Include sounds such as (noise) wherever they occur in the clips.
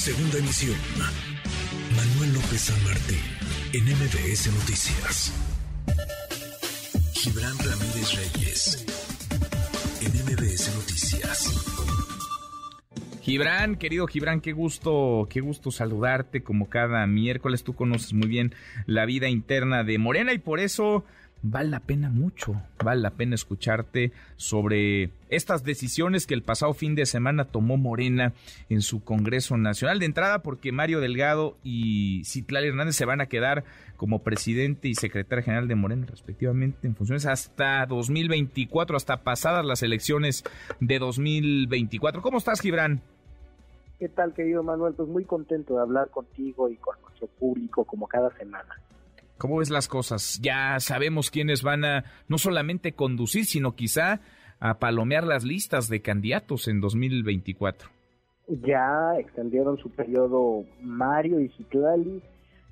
Segunda emisión. Manuel López San Martín, en MBS Noticias. Gibran Ramírez Reyes, en MBS Noticias. Gibran, querido Gibran, qué gusto, qué gusto saludarte como cada miércoles. Tú conoces muy bien la vida interna de Morena y por eso vale la pena mucho, vale la pena escucharte sobre estas decisiones que el pasado fin de semana tomó Morena en su Congreso Nacional. De entrada, porque Mario Delgado y Citlali Hernández se van a quedar como presidente y secretario general de Morena, respectivamente, en funciones hasta 2024, hasta pasadas las elecciones de 2024. ¿Cómo estás, Gibran? ¿Qué tal, querido Manuel? Pues muy contento de hablar contigo y con nuestro público como cada semana. ¿Cómo ves las cosas? Ya sabemos quiénes van a no solamente conducir, sino quizá a palomear las listas de candidatos en 2024. Ya extendieron su periodo Mario y Citlali,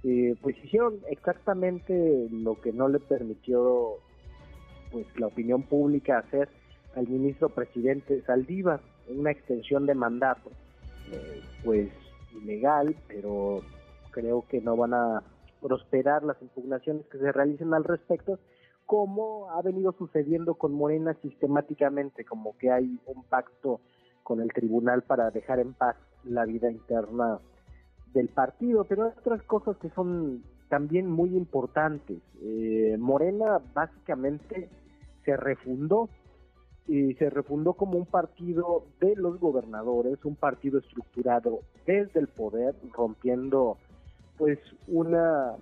eh, pues hicieron exactamente lo que no le permitió pues la opinión pública hacer al ministro presidente Saldívar, una extensión de mandato, eh, pues ilegal, pero creo que no van a prosperar las impugnaciones que se realicen al respecto, como ha venido sucediendo con Morena sistemáticamente, como que hay un pacto con el tribunal para dejar en paz la vida interna del partido, pero hay otras cosas que son también muy importantes. Eh, Morena básicamente se refundó y se refundó como un partido de los gobernadores, un partido estructurado desde el poder, rompiendo pues una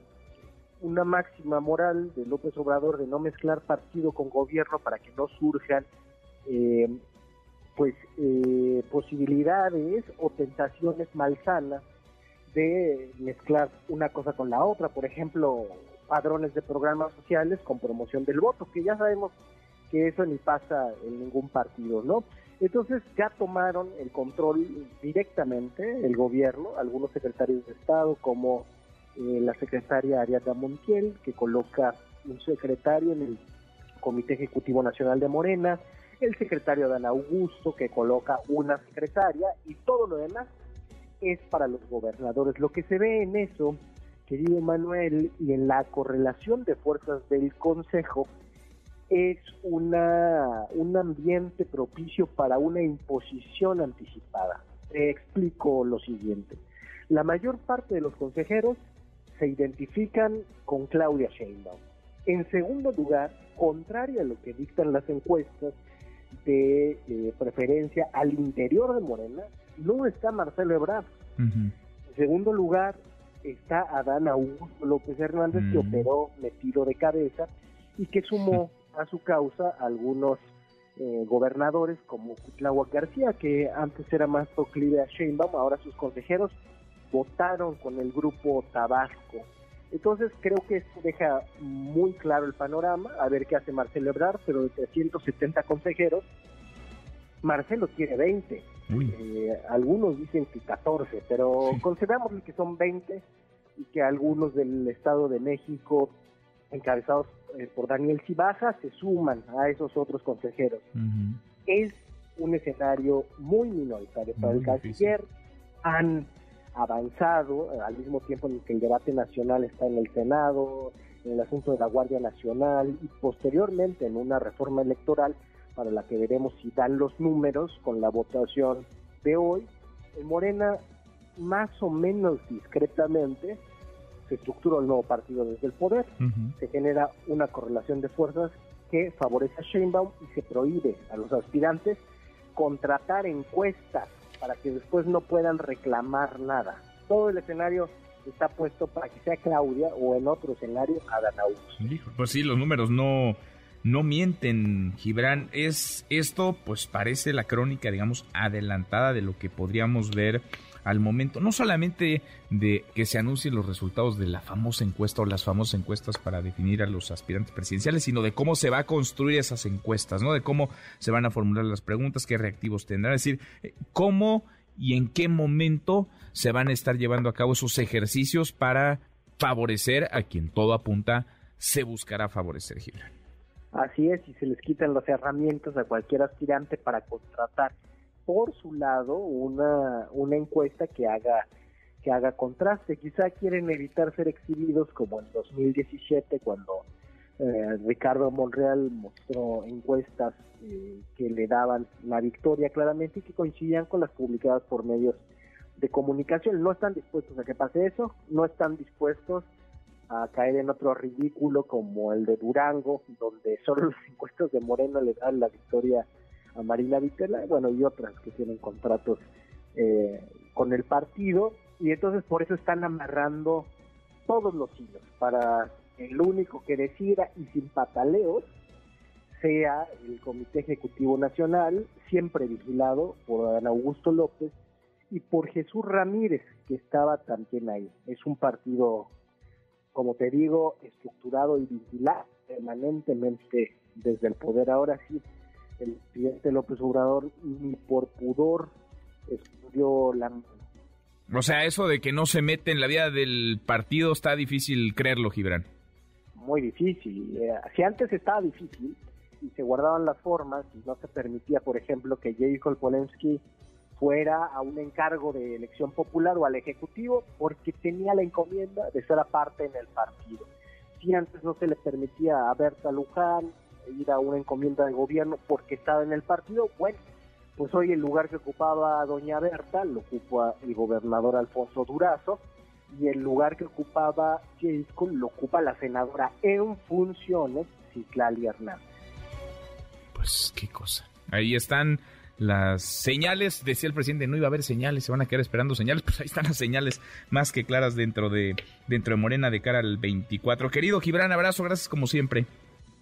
una máxima moral de López Obrador de no mezclar partido con gobierno para que no surjan eh, pues eh, posibilidades o tentaciones malsanas de mezclar una cosa con la otra, por ejemplo, padrones de programas sociales con promoción del voto, que ya sabemos que eso ni pasa en ningún partido, ¿no? Entonces ya tomaron el control directamente el gobierno, algunos secretarios de Estado como eh, la secretaria Ariadna Montiel, que coloca un secretario en el Comité Ejecutivo Nacional de Morena, el secretario Dan Augusto, que coloca una secretaria, y todo lo demás es para los gobernadores. Lo que se ve en eso, querido Manuel, y en la correlación de fuerzas del Consejo, es una, un ambiente propicio para una imposición anticipada. Te explico lo siguiente. La mayor parte de los consejeros se identifican con Claudia Sheinbaum. En segundo lugar, contrario a lo que dictan las encuestas de eh, preferencia al interior de Morena, no está Marcelo Ebrard. En segundo lugar, está Adán Augusto López Hernández, que operó metido de cabeza y que sumó (laughs) a su causa algunos eh, gobernadores como Cuitláhuac García, que antes era más proclive a Sheinbaum, ahora sus consejeros votaron con el grupo Tabasco. Entonces creo que esto deja muy claro el panorama, a ver qué hace Marcelo Ebrard, pero de 370 consejeros, Marcelo tiene 20. Eh, algunos dicen que 14, pero consideramos que son 20 y que algunos del Estado de México, encabezados eh, por Daniel Cibaja, se suman a esos otros consejeros. Es un escenario muy minoritario para el canciller. Han avanzado, eh, al mismo tiempo en que el debate nacional está en el Senado, en el asunto de la Guardia Nacional y posteriormente en una reforma electoral para la que veremos si dan los números con la votación de hoy. En Morena, más o menos discretamente, se estructura el nuevo partido desde el poder, se genera una correlación de fuerzas que favorece a Sheinbaum y se prohíbe a los aspirantes contratar encuestas para que después no puedan reclamar nada. Todo el escenario está puesto para que sea Claudia o en otro escenario Adán Augusto. Pues sí, los números no, no mienten, Gibran. Es, esto pues parece la crónica, digamos, adelantada de lo que podríamos ver al momento, no solamente de que se anuncien los resultados de la famosa encuesta o las famosas encuestas para definir a los aspirantes presidenciales, sino de cómo se va a construir esas encuestas, ¿no? De cómo se van a formular las preguntas, qué reactivos tendrán, es decir, eh, cómo y en qué momento se van a estar llevando a cabo esos ejercicios para favorecer a quien todo apunta se buscará favorecer, Gibran. Así es, y se les quitan las herramientas a cualquier aspirante para contratar por su lado una, una encuesta que haga que haga contraste. Quizá quieren evitar ser exhibidos como en 2017 cuando eh, Ricardo Monreal mostró encuestas eh, que le daban la victoria claramente y que coincidían con las publicadas por medios de comunicación. No están dispuestos a que pase eso, no están dispuestos a caer en otro ridículo como el de Durango, donde solo (laughs) los encuestos de Moreno le dan la victoria a Marina Vitela, bueno, y otras que tienen contratos eh, con el partido, y entonces por eso están amarrando todos los hilos, para el único que decida y sin pataleos sea el Comité Ejecutivo Nacional, siempre vigilado por Dan Augusto López y por Jesús Ramírez, que estaba también ahí. Es un partido como te digo, estructurado y vigilado permanentemente desde el poder. Ahora sí, el presidente López Obrador ni por pudor estudió la... O sea, eso de que no se mete en la vida del partido está difícil creerlo, Gibran. Muy difícil. Eh, si antes estaba difícil y se guardaban las formas y no se permitía, por ejemplo, que Jacob Polensky fuera a un encargo de elección popular o al Ejecutivo porque tenía la encomienda de ser aparte en el partido. Si antes no se le permitía a Berta Luján ir a una encomienda de gobierno porque estaba en el partido, bueno, pues hoy el lugar que ocupaba doña Berta lo ocupa el gobernador Alfonso Durazo y el lugar que ocupaba Jacob lo ocupa la senadora en funciones Citlali Hernández. Pues qué cosa. Ahí están las señales, decía el presidente, no iba a haber señales, se van a quedar esperando señales, (laughs) pues ahí están las señales más que claras dentro de, dentro de Morena de cara al 24. Querido Gibran, abrazo, gracias como siempre.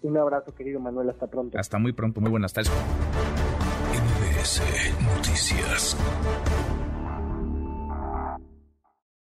Un abrazo, querido Manuel, hasta pronto. Hasta muy pronto, muy buenas tardes. Noticias.